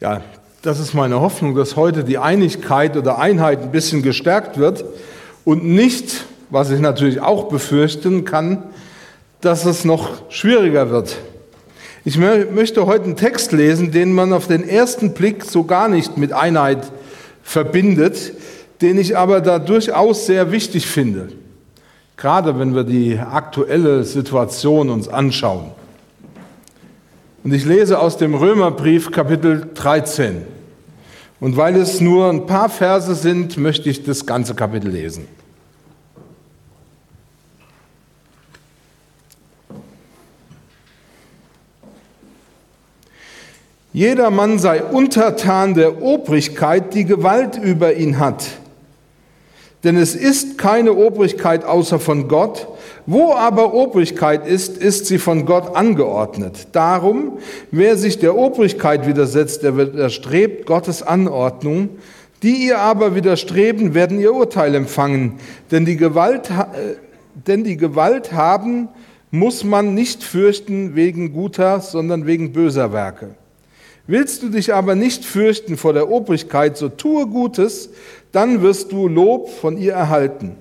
Ja, das ist meine Hoffnung, dass heute die Einigkeit oder Einheit ein bisschen gestärkt wird und nicht, was ich natürlich auch befürchten kann, dass es noch schwieriger wird. Ich möchte heute einen Text lesen, den man auf den ersten Blick so gar nicht mit Einheit verbindet, den ich aber da durchaus sehr wichtig finde, gerade wenn wir die aktuelle Situation uns anschauen. Und ich lese aus dem Römerbrief Kapitel 13. Und weil es nur ein paar Verse sind, möchte ich das ganze Kapitel lesen. Jeder Mann sei untertan der Obrigkeit, die Gewalt über ihn hat. Denn es ist keine Obrigkeit außer von Gott, wo aber Obrigkeit ist, ist sie von Gott angeordnet. Darum, wer sich der Obrigkeit widersetzt, der widerstrebt Gottes Anordnung. Die ihr aber widerstreben, werden ihr Urteil empfangen. Denn die Gewalt, äh, denn die Gewalt haben muss man nicht fürchten wegen guter, sondern wegen böser Werke. Willst du dich aber nicht fürchten vor der Obrigkeit, so tue Gutes, dann wirst du Lob von ihr erhalten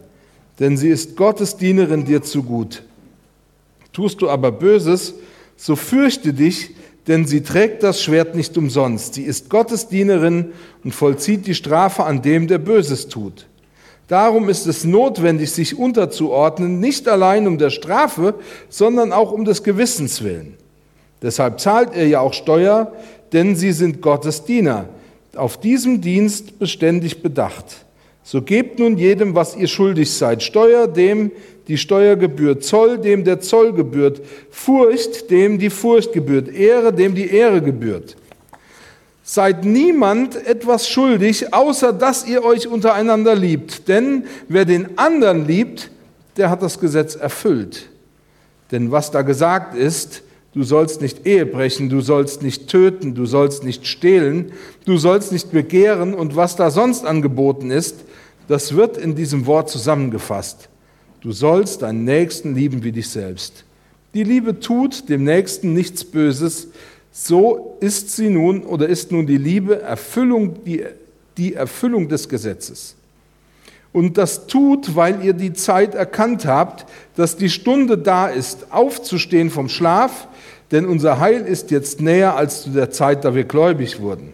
denn sie ist Gottes Dienerin dir zu gut. Tust du aber Böses, so fürchte dich, denn sie trägt das Schwert nicht umsonst. Sie ist Gottes Dienerin und vollzieht die Strafe an dem, der Böses tut. Darum ist es notwendig, sich unterzuordnen, nicht allein um der Strafe, sondern auch um des Gewissens willen. Deshalb zahlt er ja auch Steuer, denn sie sind Gottes Diener, auf diesem Dienst beständig bedacht. So gebt nun jedem, was ihr schuldig seid. Steuer dem die Steuer gebührt, Zoll dem der Zoll gebührt, Furcht dem die Furcht gebührt, Ehre dem die Ehre gebührt. Seid niemand etwas schuldig, außer dass ihr euch untereinander liebt. Denn wer den anderen liebt, der hat das Gesetz erfüllt. Denn was da gesagt ist, Du sollst nicht Ehe brechen, du sollst nicht töten, du sollst nicht stehlen, du sollst nicht begehren und was da sonst angeboten ist, das wird in diesem Wort zusammengefasst. Du sollst deinen Nächsten lieben wie dich selbst. Die Liebe tut dem Nächsten nichts Böses. So ist sie nun oder ist nun die Liebe Erfüllung, die, die Erfüllung des Gesetzes. Und das tut, weil ihr die Zeit erkannt habt, dass die Stunde da ist, aufzustehen vom Schlaf, denn unser Heil ist jetzt näher als zu der Zeit, da wir gläubig wurden.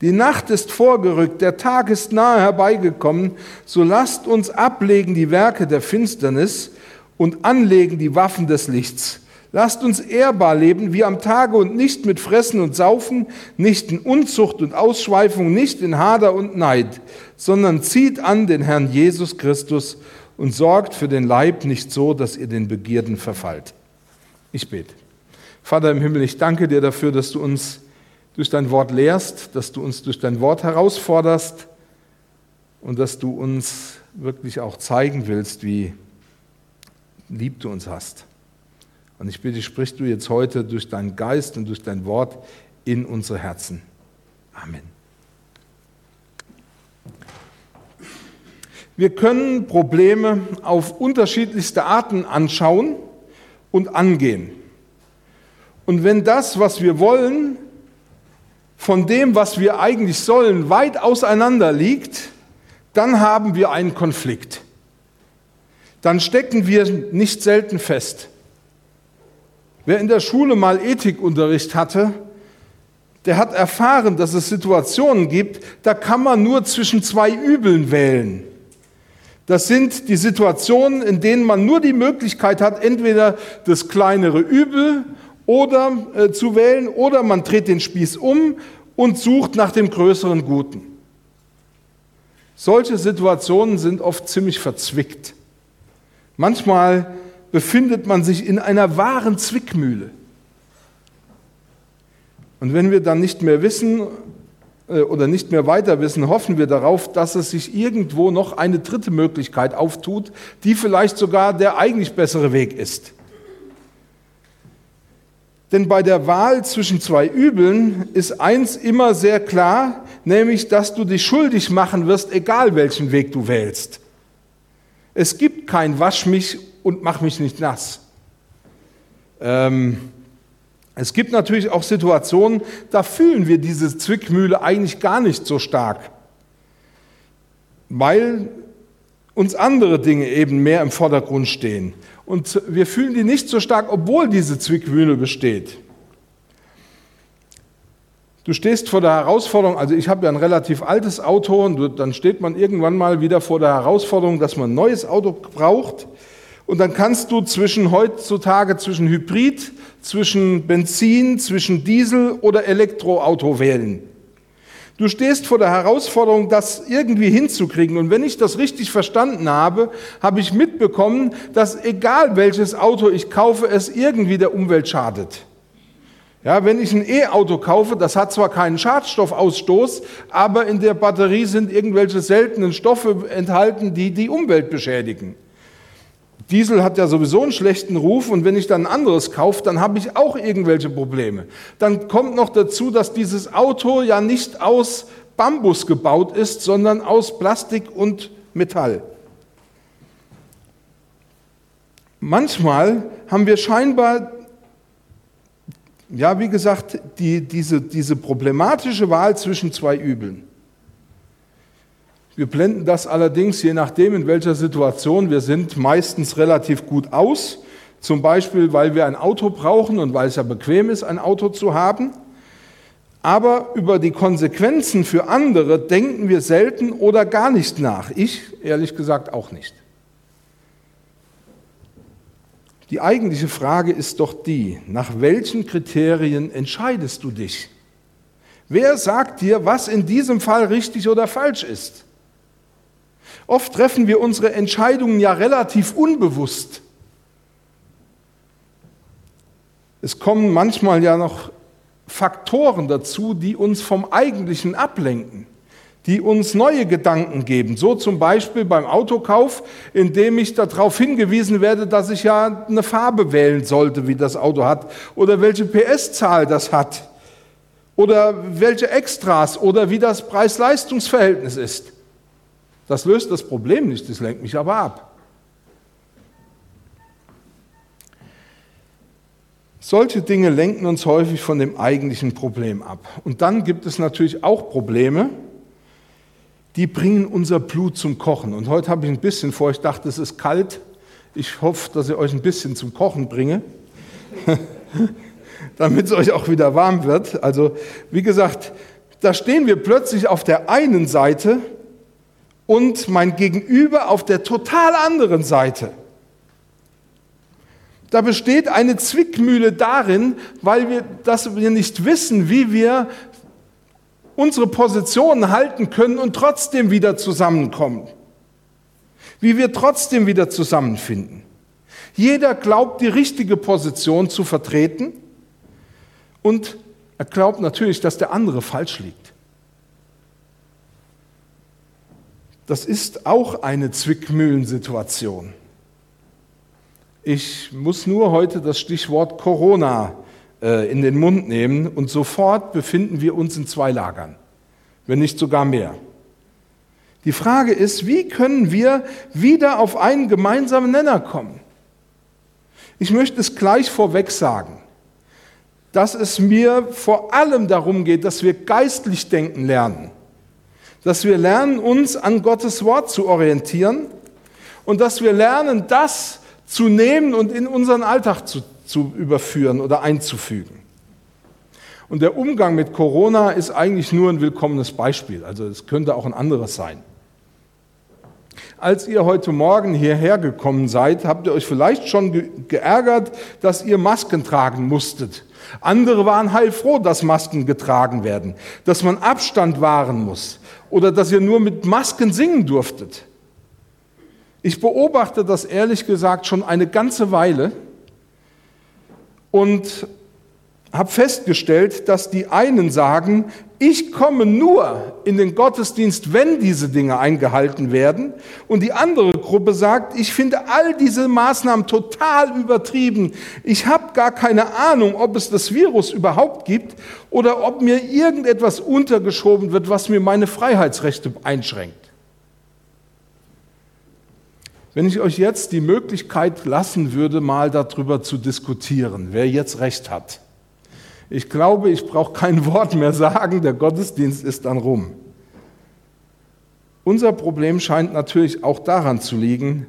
Die Nacht ist vorgerückt, der Tag ist nahe herbeigekommen, so lasst uns ablegen die Werke der Finsternis und anlegen die Waffen des Lichts. Lasst uns ehrbar leben wie am Tage und nicht mit Fressen und Saufen, nicht in Unzucht und Ausschweifung, nicht in Hader und Neid, sondern zieht an den Herrn Jesus Christus und sorgt für den Leib nicht so, dass ihr den Begierden verfallt. Ich bete. Vater im Himmel, ich danke dir dafür, dass du uns durch dein Wort lehrst, dass du uns durch dein Wort herausforderst und dass du uns wirklich auch zeigen willst, wie lieb du uns hast. Und ich bitte, sprich du jetzt heute durch deinen Geist und durch dein Wort in unsere Herzen. Amen. Wir können Probleme auf unterschiedlichste Arten anschauen und angehen. Und wenn das, was wir wollen, von dem, was wir eigentlich sollen, weit auseinander liegt, dann haben wir einen Konflikt. Dann stecken wir nicht selten fest. Wer in der Schule mal Ethikunterricht hatte, der hat erfahren, dass es Situationen gibt, da kann man nur zwischen zwei Übeln wählen. Das sind die Situationen, in denen man nur die Möglichkeit hat, entweder das kleinere Übel oder äh, zu wählen oder man dreht den Spieß um und sucht nach dem größeren Guten. Solche Situationen sind oft ziemlich verzwickt. Manchmal befindet man sich in einer wahren Zwickmühle. Und wenn wir dann nicht mehr wissen äh, oder nicht mehr weiter wissen, hoffen wir darauf, dass es sich irgendwo noch eine dritte Möglichkeit auftut, die vielleicht sogar der eigentlich bessere Weg ist. Denn bei der Wahl zwischen zwei Übeln ist eins immer sehr klar, nämlich dass du dich schuldig machen wirst, egal welchen Weg du wählst. Es gibt kein Wasch mich und mach mich nicht nass. Ähm, Es gibt natürlich auch Situationen, da fühlen wir diese Zwickmühle eigentlich gar nicht so stark, weil uns andere Dinge eben mehr im Vordergrund stehen. Und wir fühlen die nicht so stark, obwohl diese Zwickmühle besteht. Du stehst vor der Herausforderung, also ich habe ja ein relativ altes Auto und dann steht man irgendwann mal wieder vor der Herausforderung, dass man ein neues Auto braucht. Und dann kannst du zwischen heutzutage zwischen Hybrid, zwischen Benzin, zwischen Diesel oder Elektroauto wählen. Du stehst vor der Herausforderung, das irgendwie hinzukriegen. Und wenn ich das richtig verstanden habe, habe ich mitbekommen, dass egal welches Auto ich kaufe, es irgendwie der Umwelt schadet. Ja, wenn ich ein E-Auto kaufe, das hat zwar keinen Schadstoffausstoß, aber in der Batterie sind irgendwelche seltenen Stoffe enthalten, die die Umwelt beschädigen. Diesel hat ja sowieso einen schlechten Ruf und wenn ich dann ein anderes kaufe, dann habe ich auch irgendwelche Probleme. Dann kommt noch dazu, dass dieses Auto ja nicht aus Bambus gebaut ist, sondern aus Plastik und Metall. Manchmal haben wir scheinbar, ja, wie gesagt, die, diese, diese problematische Wahl zwischen zwei Übeln. Wir blenden das allerdings, je nachdem, in welcher Situation wir sind, meistens relativ gut aus. Zum Beispiel, weil wir ein Auto brauchen und weil es ja bequem ist, ein Auto zu haben. Aber über die Konsequenzen für andere denken wir selten oder gar nicht nach. Ich ehrlich gesagt auch nicht. Die eigentliche Frage ist doch die, nach welchen Kriterien entscheidest du dich? Wer sagt dir, was in diesem Fall richtig oder falsch ist? Oft treffen wir unsere Entscheidungen ja relativ unbewusst. Es kommen manchmal ja noch Faktoren dazu, die uns vom Eigentlichen ablenken, die uns neue Gedanken geben. So zum Beispiel beim Autokauf, indem ich darauf hingewiesen werde, dass ich ja eine Farbe wählen sollte, wie das Auto hat, oder welche PS-Zahl das hat, oder welche Extras, oder wie das Preis-Leistungs-Verhältnis ist. Das löst das Problem nicht, das lenkt mich aber ab. Solche Dinge lenken uns häufig von dem eigentlichen Problem ab. Und dann gibt es natürlich auch Probleme, die bringen unser Blut zum Kochen. Und heute habe ich ein bisschen vor, ich dachte, es ist kalt. Ich hoffe, dass ich euch ein bisschen zum Kochen bringe, damit es euch auch wieder warm wird. Also, wie gesagt, da stehen wir plötzlich auf der einen Seite und mein Gegenüber auf der total anderen Seite. Da besteht eine Zwickmühle darin, weil wir, dass wir nicht wissen, wie wir unsere Positionen halten können und trotzdem wieder zusammenkommen. Wie wir trotzdem wieder zusammenfinden. Jeder glaubt, die richtige Position zu vertreten und er glaubt natürlich, dass der andere falsch liegt. Das ist auch eine Zwickmühlensituation. Ich muss nur heute das Stichwort Corona äh, in den Mund nehmen und sofort befinden wir uns in zwei Lagern, wenn nicht sogar mehr. Die Frage ist, wie können wir wieder auf einen gemeinsamen Nenner kommen? Ich möchte es gleich vorweg sagen, dass es mir vor allem darum geht, dass wir geistlich denken lernen dass wir lernen, uns an Gottes Wort zu orientieren und dass wir lernen, das zu nehmen und in unseren Alltag zu, zu überführen oder einzufügen. Und der Umgang mit Corona ist eigentlich nur ein willkommenes Beispiel. Also es könnte auch ein anderes sein. Als ihr heute Morgen hierher gekommen seid, habt ihr euch vielleicht schon geärgert, dass ihr Masken tragen musstet. Andere waren heilfroh, dass Masken getragen werden, dass man Abstand wahren muss, oder dass ihr nur mit Masken singen durftet. Ich beobachte das ehrlich gesagt schon eine ganze Weile und habe festgestellt, dass die einen sagen, ich komme nur in den Gottesdienst, wenn diese Dinge eingehalten werden. Und die andere Gruppe sagt, ich finde all diese Maßnahmen total übertrieben. Ich habe gar keine Ahnung, ob es das Virus überhaupt gibt oder ob mir irgendetwas untergeschoben wird, was mir meine Freiheitsrechte einschränkt. Wenn ich euch jetzt die Möglichkeit lassen würde, mal darüber zu diskutieren, wer jetzt recht hat, Ich glaube, ich brauche kein Wort mehr sagen, der Gottesdienst ist dann rum. Unser Problem scheint natürlich auch daran zu liegen,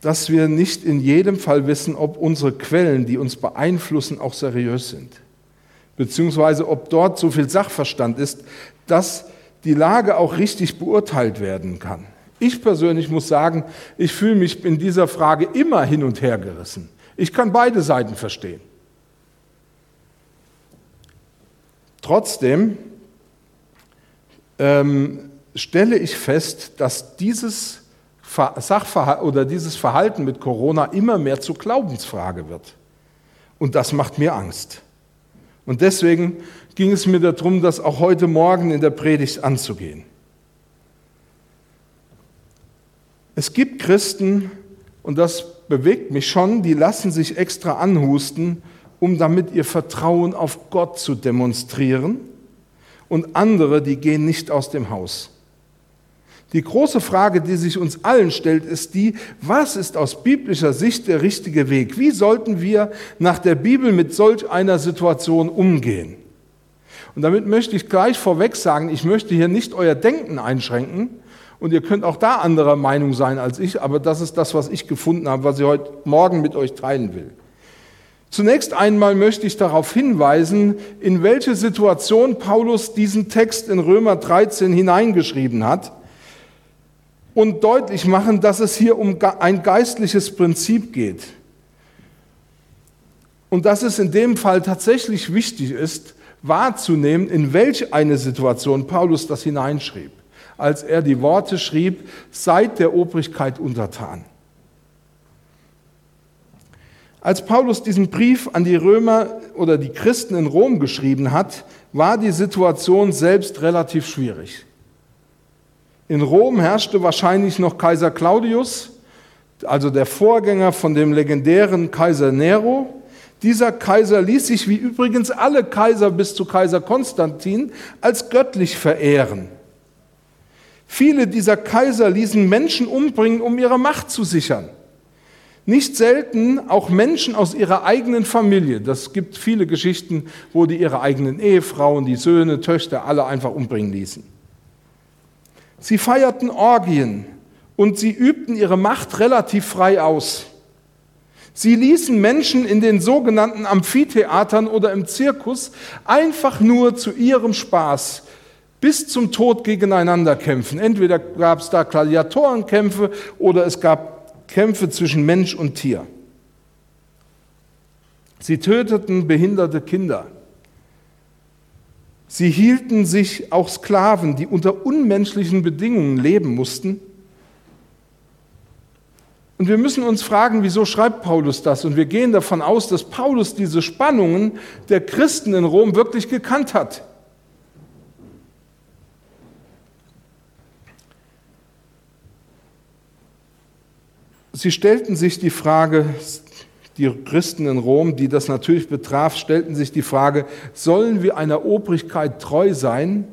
dass wir nicht in jedem Fall wissen, ob unsere Quellen, die uns beeinflussen, auch seriös sind. Beziehungsweise ob dort so viel Sachverstand ist, dass die Lage auch richtig beurteilt werden kann. Ich persönlich muss sagen, ich fühle mich in dieser Frage immer hin und her gerissen. Ich kann beide Seiten verstehen. Trotzdem ähm, stelle ich fest, dass dieses Sachverhalten oder dieses Verhalten mit Corona immer mehr zur Glaubensfrage wird. Und das macht mir Angst. Und deswegen ging es mir darum, das auch heute Morgen in der Predigt anzugehen. Es gibt Christen, und das bewegt mich schon, die lassen sich extra anhusten, um damit ihr Vertrauen auf Gott zu demonstrieren. Und andere, die gehen nicht aus dem Haus. Die große Frage, die sich uns allen stellt, ist die, was ist aus biblischer Sicht der richtige Weg? Wie sollten wir nach der Bibel mit solch einer Situation umgehen? Und damit möchte ich gleich vorweg sagen, ich möchte hier nicht euer Denken einschränken und ihr könnt auch da anderer Meinung sein als ich, aber das ist das, was ich gefunden habe, was ich heute Morgen mit euch teilen will. Zunächst einmal möchte ich darauf hinweisen, in welche Situation Paulus diesen Text in Römer 13 hineingeschrieben hat und deutlich machen, dass es hier um ein geistliches Prinzip geht. Und dass es in dem Fall tatsächlich wichtig ist, wahrzunehmen, in welch eine Situation Paulus das hineinschrieb, als er die Worte schrieb, seid der Obrigkeit untertan. Als Paulus diesen Brief an die Römer oder die Christen in Rom geschrieben hat, war die Situation selbst relativ schwierig. In Rom herrschte wahrscheinlich noch Kaiser Claudius, also der Vorgänger von dem legendären Kaiser Nero. Dieser Kaiser ließ sich, wie übrigens alle Kaiser bis zu Kaiser Konstantin, als göttlich verehren. Viele dieser Kaiser ließen Menschen umbringen, um ihre Macht zu sichern. Nicht selten auch Menschen aus ihrer eigenen Familie. Das gibt viele Geschichten, wo die ihre eigenen Ehefrauen, die Söhne, Töchter alle einfach umbringen ließen. Sie feierten Orgien und sie übten ihre Macht relativ frei aus. Sie ließen Menschen in den sogenannten Amphitheatern oder im Zirkus einfach nur zu ihrem Spaß bis zum Tod gegeneinander kämpfen. Entweder gab es da Gladiatorenkämpfe oder es gab Kämpfe zwischen Mensch und Tier. Sie töteten behinderte Kinder. Sie hielten sich auch Sklaven, die unter unmenschlichen Bedingungen leben mussten. Und wir müssen uns fragen, wieso schreibt Paulus das? Und wir gehen davon aus, dass Paulus diese Spannungen der Christen in Rom wirklich gekannt hat. Sie stellten sich die Frage, die Christen in Rom, die das natürlich betraf, stellten sich die Frage, sollen wir einer Obrigkeit treu sein,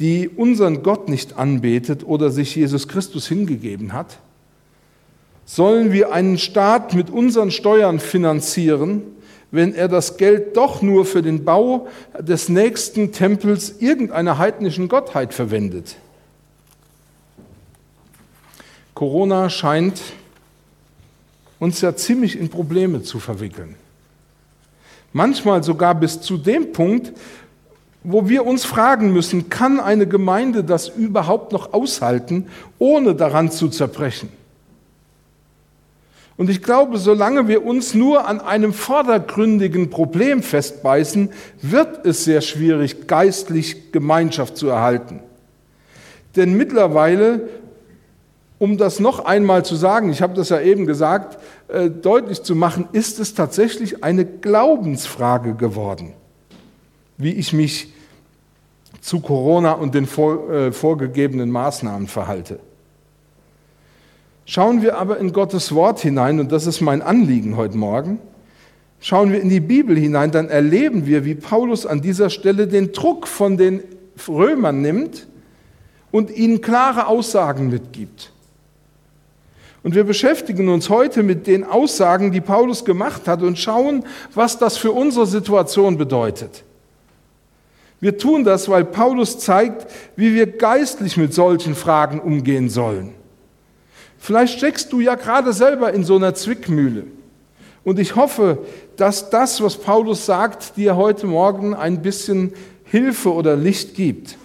die unseren Gott nicht anbetet oder sich Jesus Christus hingegeben hat? Sollen wir einen Staat mit unseren Steuern finanzieren, wenn er das Geld doch nur für den Bau des nächsten Tempels irgendeiner heidnischen Gottheit verwendet? Corona scheint uns ja ziemlich in Probleme zu verwickeln. Manchmal sogar bis zu dem Punkt, wo wir uns fragen müssen, kann eine Gemeinde das überhaupt noch aushalten, ohne daran zu zerbrechen? Und ich glaube, solange wir uns nur an einem vordergründigen Problem festbeißen, wird es sehr schwierig, geistlich Gemeinschaft zu erhalten. Denn mittlerweile um das noch einmal zu sagen, ich habe das ja eben gesagt, äh, deutlich zu machen, ist es tatsächlich eine Glaubensfrage geworden, wie ich mich zu Corona und den vor, äh, vorgegebenen Maßnahmen verhalte. Schauen wir aber in Gottes Wort hinein, und das ist mein Anliegen heute Morgen, schauen wir in die Bibel hinein, dann erleben wir, wie Paulus an dieser Stelle den Druck von den Römern nimmt und ihnen klare Aussagen mitgibt. Und wir beschäftigen uns heute mit den Aussagen, die Paulus gemacht hat und schauen, was das für unsere Situation bedeutet. Wir tun das, weil Paulus zeigt, wie wir geistlich mit solchen Fragen umgehen sollen. Vielleicht steckst du ja gerade selber in so einer Zwickmühle. Und ich hoffe, dass das, was Paulus sagt, dir heute Morgen ein bisschen Hilfe oder Licht gibt,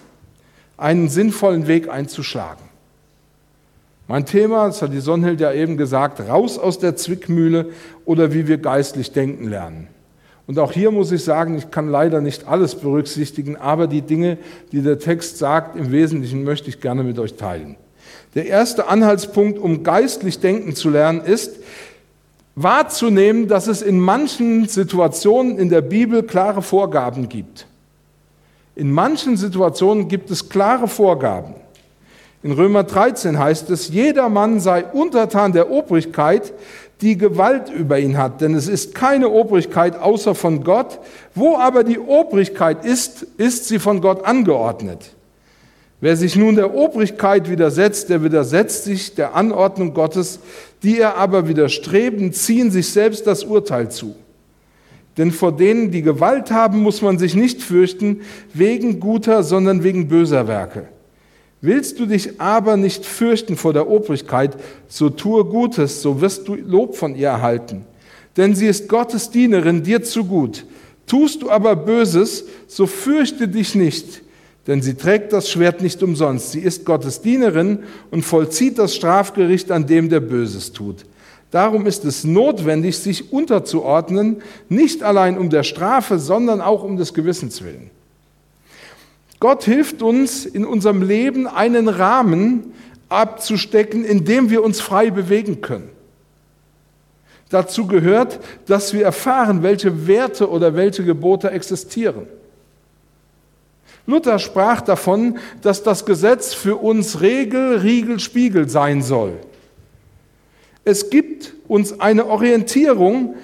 einen sinnvollen Weg einzuschlagen. Mein Thema, das hat die Sonnhild ja eben gesagt, raus aus der Zwickmühle oder wie wir geistlich denken lernen. Und auch hier muss ich sagen, ich kann leider nicht alles berücksichtigen, aber die Dinge, die der Text sagt, im Wesentlichen möchte ich gerne mit euch teilen. Der erste Anhaltspunkt, um geistlich denken zu lernen, ist wahrzunehmen, dass es in manchen Situationen in der Bibel klare Vorgaben gibt. In manchen Situationen gibt es klare Vorgaben. In Römer 13 heißt es, jeder Mann sei untertan der Obrigkeit, die Gewalt über ihn hat, denn es ist keine Obrigkeit außer von Gott. Wo aber die Obrigkeit ist, ist sie von Gott angeordnet. Wer sich nun der Obrigkeit widersetzt, der widersetzt sich der Anordnung Gottes, die er aber widerstreben, ziehen sich selbst das Urteil zu. Denn vor denen, die Gewalt haben, muss man sich nicht fürchten, wegen guter, sondern wegen böser Werke. Willst du dich aber nicht fürchten vor der Obrigkeit, so tue Gutes, so wirst du Lob von ihr erhalten. Denn sie ist Gottes Dienerin dir zu gut. Tust du aber Böses, so fürchte dich nicht, denn sie trägt das Schwert nicht umsonst. Sie ist Gottes Dienerin und vollzieht das Strafgericht an dem, der Böses tut. Darum ist es notwendig, sich unterzuordnen, nicht allein um der Strafe, sondern auch um des Gewissens willen. Gott hilft uns in unserem Leben einen Rahmen abzustecken, in dem wir uns frei bewegen können. Dazu gehört, dass wir erfahren, welche Werte oder welche Gebote existieren. Luther sprach davon, dass das Gesetz für uns Regel, Riegel, Spiegel sein soll. Es gibt uns eine Orientierung,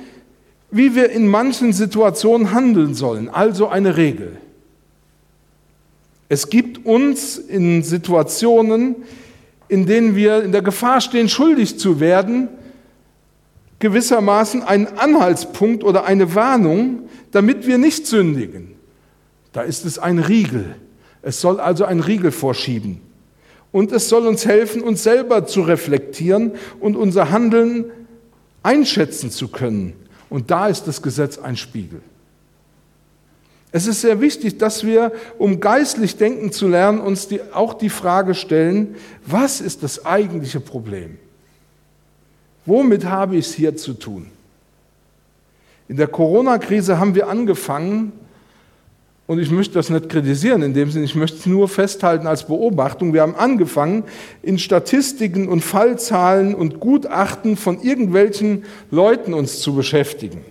wie wir in manchen Situationen handeln sollen, also eine Regel. Es gibt uns in Situationen, in denen wir in der Gefahr stehen, schuldig zu werden, gewissermaßen einen Anhaltspunkt oder eine Warnung, damit wir nicht sündigen. Da ist es ein Riegel. Es soll also ein Riegel vorschieben. Und es soll uns helfen, uns selber zu reflektieren und unser Handeln einschätzen zu können. Und da ist das Gesetz ein Spiegel. Es ist sehr wichtig, dass wir, um geistlich denken zu lernen, uns die, auch die Frage stellen, was ist das eigentliche Problem? Womit habe ich es hier zu tun? In der Corona-Krise haben wir angefangen, und ich möchte das nicht kritisieren in dem Sinne, ich möchte es nur festhalten als Beobachtung. Wir haben angefangen, in Statistiken und Fallzahlen und Gutachten von irgendwelchen Leuten uns zu beschäftigen.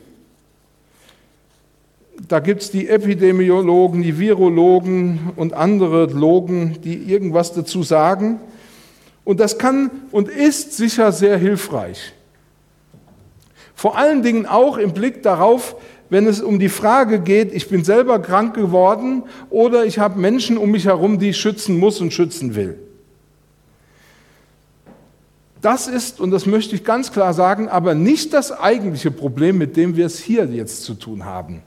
Da gibt es die Epidemiologen, die Virologen und andere Logen, die irgendwas dazu sagen. Und das kann und ist sicher sehr hilfreich. Vor allen Dingen auch im Blick darauf, wenn es um die Frage geht, ich bin selber krank geworden oder ich habe Menschen um mich herum, die ich schützen muss und schützen will. Das ist, und das möchte ich ganz klar sagen, aber nicht das eigentliche Problem, mit dem wir es hier jetzt zu tun haben.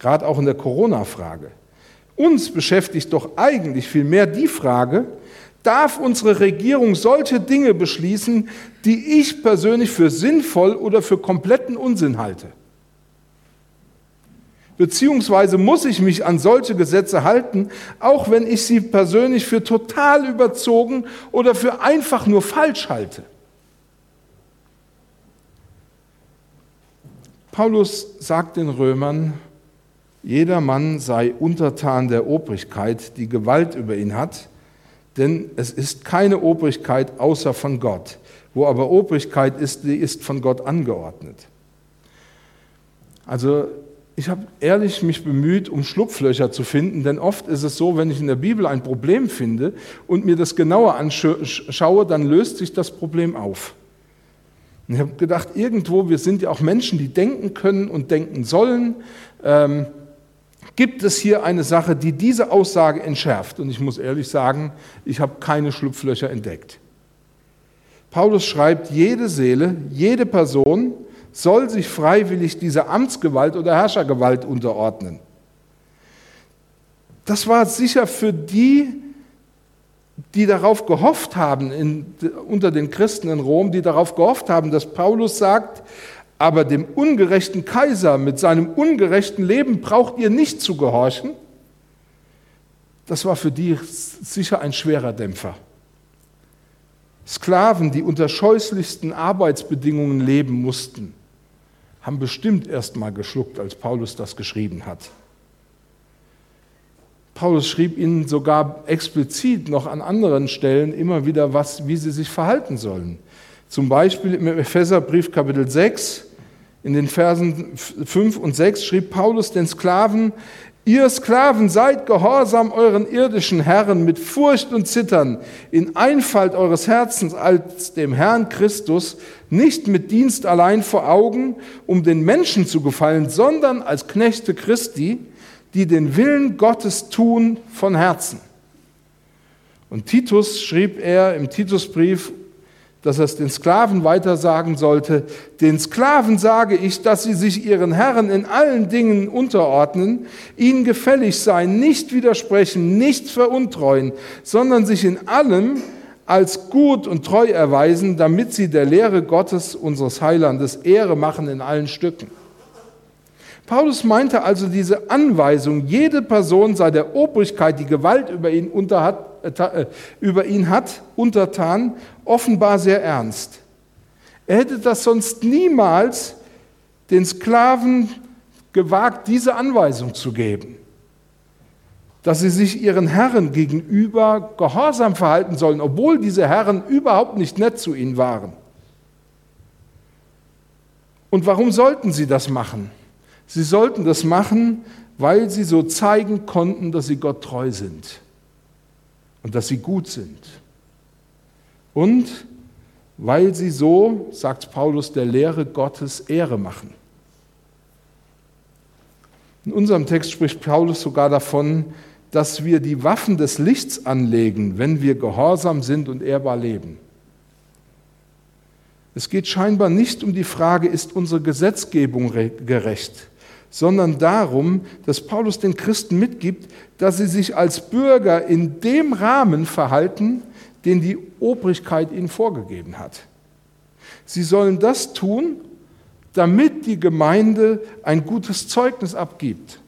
Gerade auch in der Corona-Frage. Uns beschäftigt doch eigentlich vielmehr die Frage, darf unsere Regierung solche Dinge beschließen, die ich persönlich für sinnvoll oder für kompletten Unsinn halte? beziehungsweise muss ich mich an solche Gesetze halten, auch wenn ich sie persönlich für total überzogen oder für einfach nur falsch halte. Paulus sagt den Römern, jeder Mann sei untertan der Obrigkeit, die Gewalt über ihn hat, denn es ist keine Obrigkeit außer von Gott. Wo aber Obrigkeit ist, die ist von Gott angeordnet. Also ich habe ehrlich mich bemüht, um Schlupflöcher zu finden, denn oft ist es so, wenn ich in der Bibel ein Problem finde und mir das genauer anschaue, dann löst sich das Problem auf. Und ich habe gedacht, irgendwo, wir sind ja auch Menschen, die denken können und denken sollen, ähm, gibt es hier eine Sache, die diese Aussage entschärft. Und ich muss ehrlich sagen, ich habe keine Schlupflöcher entdeckt. Paulus schreibt, jede Seele, jede Person soll sich freiwillig dieser Amtsgewalt oder Herrschergewalt unterordnen. Das war sicher für die, die darauf gehofft haben, in, unter den Christen in Rom, die darauf gehofft haben, dass Paulus sagt, aber dem ungerechten Kaiser mit seinem ungerechten Leben braucht ihr nicht zu gehorchen. Das war für die sicher ein schwerer Dämpfer. Sklaven, die unter scheußlichsten Arbeitsbedingungen leben mussten, haben bestimmt erst mal geschluckt, als Paulus das geschrieben hat. Paulus schrieb ihnen sogar explizit noch an anderen Stellen immer wieder, was, wie sie sich verhalten sollen. Zum Beispiel im Epheserbrief Kapitel 6, in den Versen 5 und 6 schrieb Paulus den Sklaven, Ihr Sklaven seid gehorsam euren irdischen Herren mit Furcht und Zittern, in Einfalt eures Herzens als dem Herrn Christus, nicht mit Dienst allein vor Augen, um den Menschen zu gefallen, sondern als Knechte Christi, die den Willen Gottes tun von Herzen. Und Titus schrieb er im Titusbrief dass er es den Sklaven weiter sagen sollte, den Sklaven sage ich, dass sie sich ihren Herren in allen Dingen unterordnen, ihnen gefällig sein, nicht widersprechen, nicht veruntreuen, sondern sich in allem als gut und treu erweisen, damit sie der Lehre Gottes, unseres Heilandes, Ehre machen in allen Stücken. Paulus meinte also diese Anweisung, jede Person sei der Obrigkeit, die Gewalt über ihn, unter hat, äh, über ihn hat, untertan, offenbar sehr ernst. Er hätte das sonst niemals den Sklaven gewagt, diese Anweisung zu geben, dass sie sich ihren Herren gegenüber gehorsam verhalten sollen, obwohl diese Herren überhaupt nicht nett zu ihnen waren. Und warum sollten sie das machen? Sie sollten das machen, weil sie so zeigen konnten, dass sie Gott treu sind und dass sie gut sind. Und weil sie so, sagt Paulus, der Lehre Gottes Ehre machen. In unserem Text spricht Paulus sogar davon, dass wir die Waffen des Lichts anlegen, wenn wir gehorsam sind und ehrbar leben. Es geht scheinbar nicht um die Frage, ist unsere Gesetzgebung gerecht? Sondern darum, dass Paulus den Christen mitgibt, dass sie sich als Bürger in dem Rahmen verhalten, den die Obrigkeit ihnen vorgegeben hat. Sie sollen das tun, damit die Gemeinde ein gutes Zeugnis abgibt.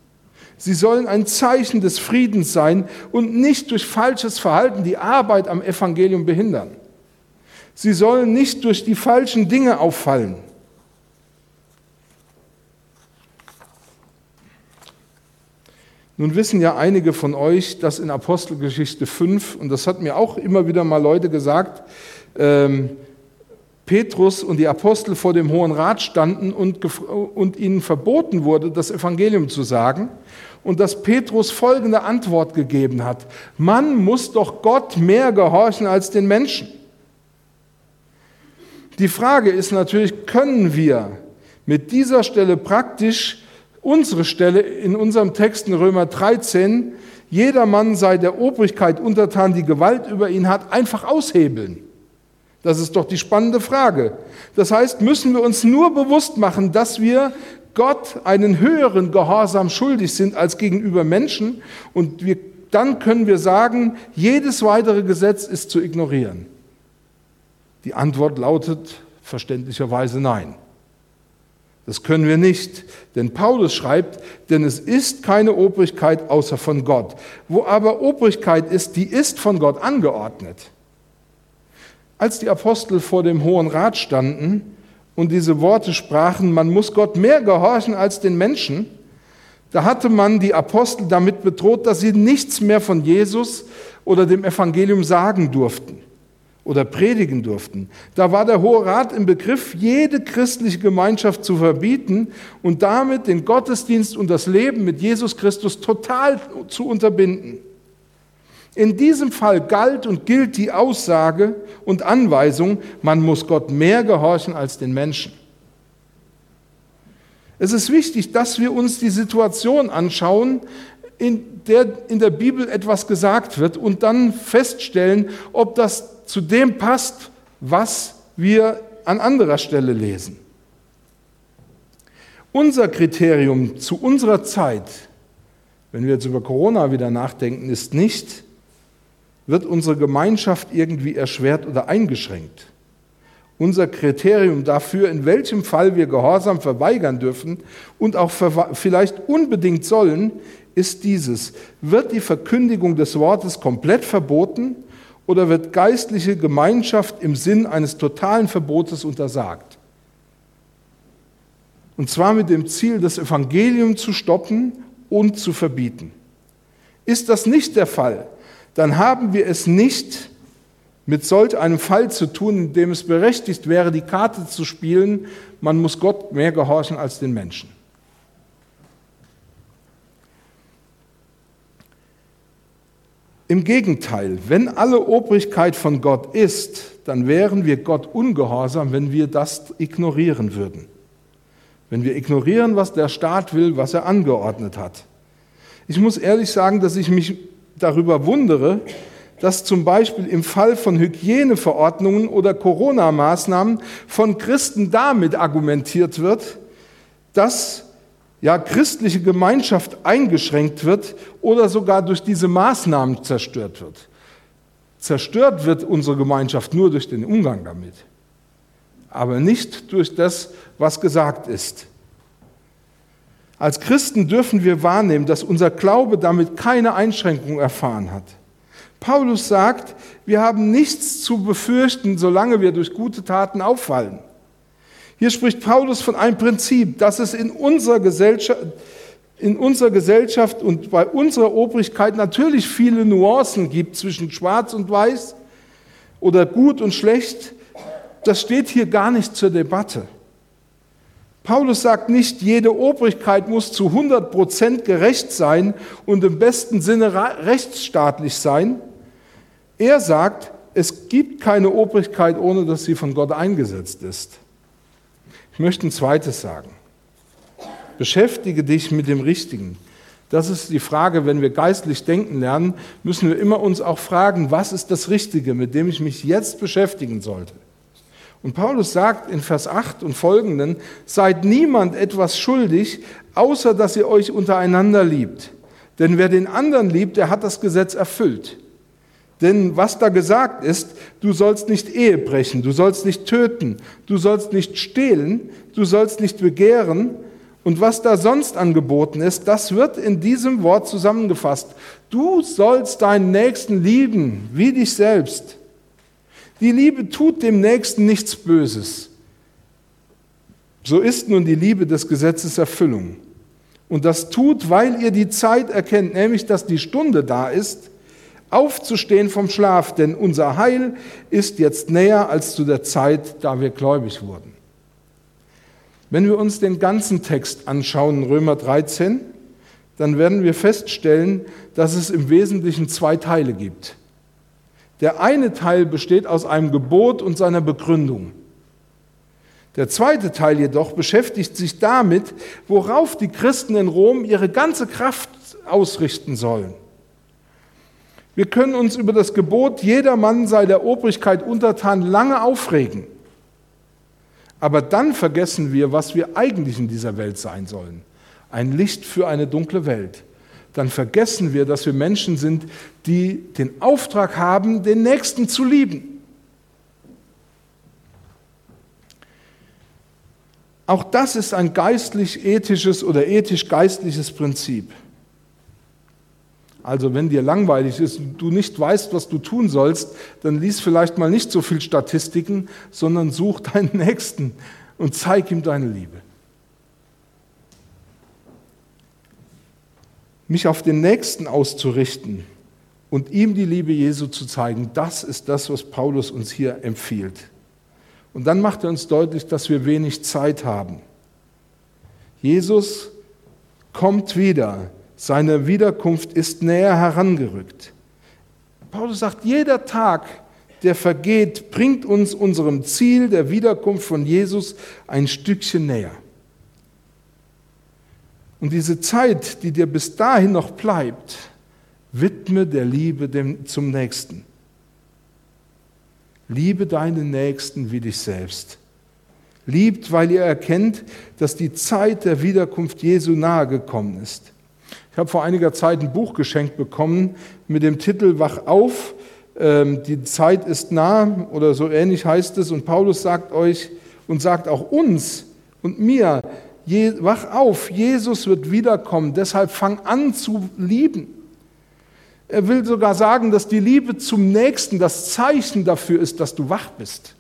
Sie sollen ein Zeichen des Friedens sein und nicht durch falsches Verhalten die Arbeit am Evangelium behindern. Sie sollen nicht durch die falschen Dinge auffallen. Nun wissen ja einige von euch, dass in Apostelgeschichte 5, und das hat mir auch immer wieder mal Leute gesagt, ähm, Petrus und die Apostel vor dem Hohen Rat standen und, und ihnen verboten wurde, das Evangelium zu sagen. Und dass Petrus folgende Antwort gegeben hat. Man muss doch Gott mehr gehorchen als den Menschen. Die Frage ist natürlich, können wir mit dieser Stelle praktisch unsere Stelle in unserem Text in Römer 13, jedermann sei der Obrigkeit untertan, die Gewalt über ihn hat, einfach aushebeln? Das ist doch die spannende Frage. Das heißt, müssen wir uns nur bewusst machen, dass wir Gott einen höheren Gehorsam schuldig sind als gegenüber Menschen und wir, dann können wir sagen, jedes weitere Gesetz ist zu ignorieren. Die Antwort lautet verständlicherweise nein. Das können wir nicht, denn Paulus schreibt, denn es ist keine Obrigkeit außer von Gott. Wo aber Obrigkeit ist, die ist von Gott angeordnet. Als die Apostel vor dem Hohen Rat standen und diese Worte sprachen, man muss Gott mehr gehorchen als den Menschen, da hatte man die Apostel damit bedroht, dass sie nichts mehr von Jesus oder dem Evangelium sagen durften oder predigen durften. Da war der Hohe Rat im Begriff, jede christliche Gemeinschaft zu verbieten und damit den Gottesdienst und das Leben mit Jesus Christus total zu unterbinden. In diesem Fall galt und gilt die Aussage und Anweisung, man muss Gott mehr gehorchen als den Menschen. Es ist wichtig, dass wir uns die Situation anschauen, in der in der Bibel etwas gesagt wird und dann feststellen, ob das zu dem passt, was wir an anderer Stelle lesen. Unser Kriterium zu unserer Zeit, wenn wir jetzt über Corona wieder nachdenken, ist nicht, wird unsere Gemeinschaft irgendwie erschwert oder eingeschränkt. Unser Kriterium dafür, in welchem Fall wir Gehorsam verweigern dürfen und auch vielleicht unbedingt sollen, ist dieses. Wird die Verkündigung des Wortes komplett verboten oder wird geistliche Gemeinschaft im Sinn eines totalen Verbotes untersagt? Und zwar mit dem Ziel, das Evangelium zu stoppen und zu verbieten. Ist das nicht der Fall, dann haben wir es nicht mit solch einem Fall zu tun, in dem es berechtigt wäre, die Karte zu spielen, man muss Gott mehr gehorchen als den Menschen. Im Gegenteil, wenn alle Obrigkeit von Gott ist, dann wären wir Gott ungehorsam, wenn wir das ignorieren würden. Wenn wir ignorieren, was der Staat will, was er angeordnet hat. Ich muss ehrlich sagen, dass ich mich darüber wundere, dass zum Beispiel im Fall von Hygieneverordnungen oder Corona-Maßnahmen von Christen damit argumentiert wird, dass ja, christliche Gemeinschaft eingeschränkt wird oder sogar durch diese Maßnahmen zerstört wird. Zerstört wird unsere Gemeinschaft nur durch den Umgang damit, aber nicht durch das, was gesagt ist. Als Christen dürfen wir wahrnehmen, dass unser Glaube damit keine Einschränkung erfahren hat. Paulus sagt, wir haben nichts zu befürchten, solange wir durch gute Taten auffallen. Hier spricht Paulus von einem Prinzip, dass es in unserer Gesellschaft, in unserer Gesellschaft und bei unserer Obrigkeit natürlich viele Nuancen gibt zwischen schwarz und weiß oder gut und schlecht. Das steht hier gar nicht zur Debatte. Paulus sagt nicht, jede Obrigkeit muss zu 100 Prozent gerecht sein und im besten Sinne rechtsstaatlich sein. Er sagt, es gibt keine Obrigkeit, ohne dass sie von Gott eingesetzt ist. Ich möchte ein zweites sagen. Beschäftige dich mit dem Richtigen. Das ist die Frage, wenn wir geistlich denken lernen, müssen wir immer uns auch fragen, was ist das Richtige, mit dem ich mich jetzt beschäftigen sollte. Und Paulus sagt in Vers 8 und folgenden, seid niemand etwas schuldig, außer dass ihr euch untereinander liebt. Denn wer den anderen liebt, der hat das Gesetz erfüllt. Denn was da gesagt ist, du sollst nicht Ehe brechen, du sollst nicht töten, du sollst nicht stehlen, du sollst nicht begehren. Und was da sonst angeboten ist, das wird in diesem Wort zusammengefasst. Du sollst deinen Nächsten lieben, wie dich selbst. Die Liebe tut dem Nächsten nichts Böses. So ist nun die Liebe des Gesetzes Erfüllung. Und das tut, weil ihr die Zeit erkennt, nämlich dass die Stunde da ist, aufzustehen vom Schlaf, denn unser Heil ist jetzt näher als zu der Zeit, da wir gläubig wurden. Wenn wir uns den ganzen Text anschauen, Römer 13, dann werden wir feststellen, dass es im Wesentlichen zwei Teile gibt. Der eine Teil besteht aus einem Gebot und seiner Begründung. Der zweite Teil jedoch beschäftigt sich damit, worauf die Christen in Rom ihre ganze Kraft ausrichten sollen. Wir können uns über das Gebot, jeder Mann sei der Obrigkeit untertan, lange aufregen. Aber dann vergessen wir, was wir eigentlich in dieser Welt sein sollen. Ein Licht für eine dunkle Welt dann vergessen wir, dass wir Menschen sind, die den Auftrag haben, den Nächsten zu lieben. Auch das ist ein geistlich-ethisches oder ethisch-geistliches Prinzip. Also wenn dir langweilig ist und du nicht weißt, was du tun sollst, dann lies vielleicht mal nicht so viel Statistiken, sondern such deinen Nächsten und zeig ihm deine Liebe. mich auf den Nächsten auszurichten und ihm die Liebe Jesu zu zeigen, das ist das, was Paulus uns hier empfiehlt. Und dann macht er uns deutlich, dass wir wenig Zeit haben. Jesus kommt wieder, seine Wiederkunft ist näher herangerückt. Paulus sagt, jeder Tag, der vergeht, bringt uns unserem Ziel der Wiederkunft von Jesus ein Stückchen näher. Und diese Zeit, die dir bis dahin noch bleibt, widme der Liebe dem, zum Nächsten. Liebe deinen Nächsten wie dich selbst. Liebt, weil ihr erkennt, dass die Zeit der Wiederkunft Jesu nahe gekommen ist. Ich habe vor einiger Zeit ein Buch geschenkt bekommen mit dem Titel Wach auf, ähm, die Zeit ist nah oder so ähnlich heißt es. Und Paulus sagt euch und sagt auch uns und mir, wach auf, Jesus wird wiederkommen, deshalb fang an zu lieben. Er will sogar sagen, dass die Liebe zum Nächsten das Zeichen dafür ist, dass du wach bist.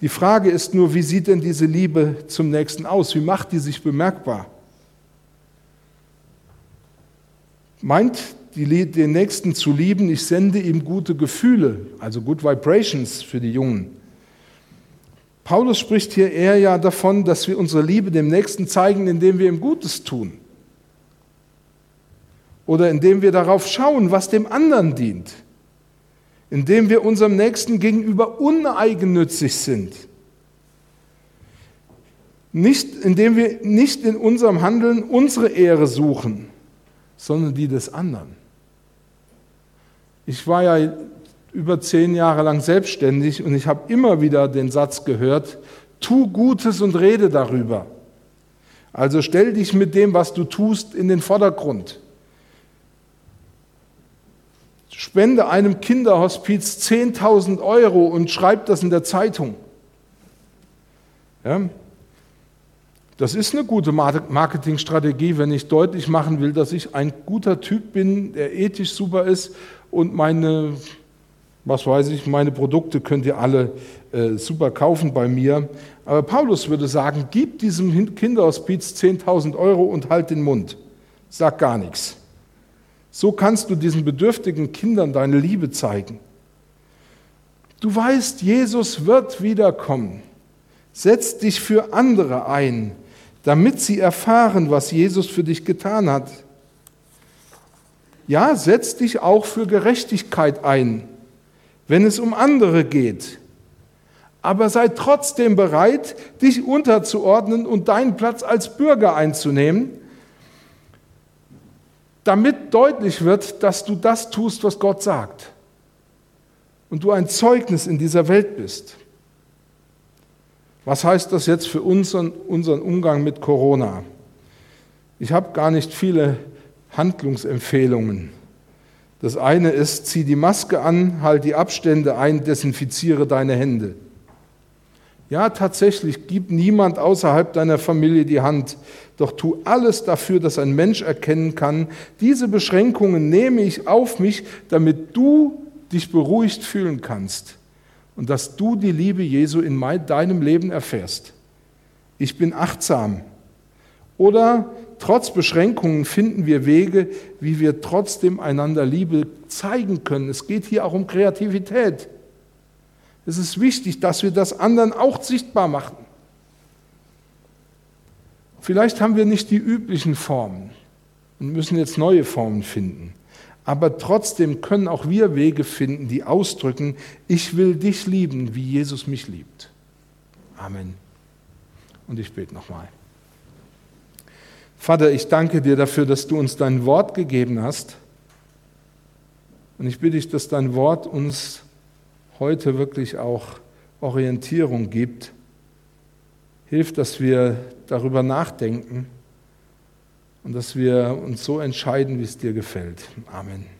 Die Frage ist nur, wie sieht denn diese Liebe zum Nächsten aus? Wie macht die sich bemerkbar? Meint die, den Nächsten zu lieben, ich sende ihm gute Gefühle, also Good Vibrations für die Jungen. Paulus spricht hier eher ja davon, dass wir unsere Liebe dem Nächsten zeigen, indem wir ihm Gutes tun. Oder indem wir darauf schauen, was dem anderen dient, indem wir unserem Nächsten gegenüber uneigennützig sind, nicht, indem wir nicht in unserem Handeln unsere Ehre suchen, sondern die des anderen. Ich war ja über zehn Jahre lang selbstständig und ich habe immer wieder den Satz gehört, tu Gutes und rede darüber. Also stell dich mit dem, was du tust, in den Vordergrund. Spende einem Kinderhospiz 10.000 Euro und schreib das in der Zeitung. Ja? Das ist eine gute Marketingstrategie, wenn ich deutlich machen will, dass ich ein guter Typ bin, der ethisch super ist und meine, was weiß ich, meine Produkte könnt ihr alle äh, super kaufen bei mir. Aber Paulus würde sagen, gib diesem Kinderhospiz 10.000 Euro und halt den Mund. Sag gar nichts. So kannst du diesen bedürftigen Kindern deine Liebe zeigen. Du weißt, Jesus wird wiederkommen. Setz dich für andere ein, damit sie erfahren, was Jesus für dich getan hat. Ja, setz dich auch für Gerechtigkeit ein, wenn es um andere geht. Aber sei trotzdem bereit, dich unterzuordnen und deinen Platz als Bürger einzunehmen damit deutlich wird, dass du das tust, was Gott sagt. Und du ein Zeugnis in dieser Welt bist. Was heißt das jetzt für unseren, unseren Umgang mit Corona? Ich habe gar nicht viele Handlungsempfehlungen. Das eine ist, zieh die Maske an, halt die Abstände ein, desinfiziere deine Hände. Ja, tatsächlich, gib niemand außerhalb deiner Familie die Hand, doch tu alles dafür, dass ein Mensch erkennen kann, diese Beschränkungen nehme ich auf mich, damit du dich beruhigt fühlen kannst und dass du die Liebe Jesu in deinem Leben erfährst. Ich bin achtsam. Oder trotz Beschränkungen finden wir Wege, wie wir trotzdem einander Liebe zeigen können. Es geht hier auch um Kreativität. Es ist wichtig, dass wir das anderen auch sichtbar machen. Vielleicht haben wir nicht die üblichen Formen und müssen jetzt neue Formen finden. Aber trotzdem können auch wir Wege finden, die ausdrücken, ich will dich lieben, wie Jesus mich liebt. Amen. Und ich bete nochmal. Vater, ich danke dir dafür, dass du uns dein Wort gegeben hast. Und ich bitte dich, dass dein Wort uns heute wirklich auch Orientierung gibt. Hilf, dass wir darüber nachdenken und dass wir uns so entscheiden, wie es dir gefällt. Amen.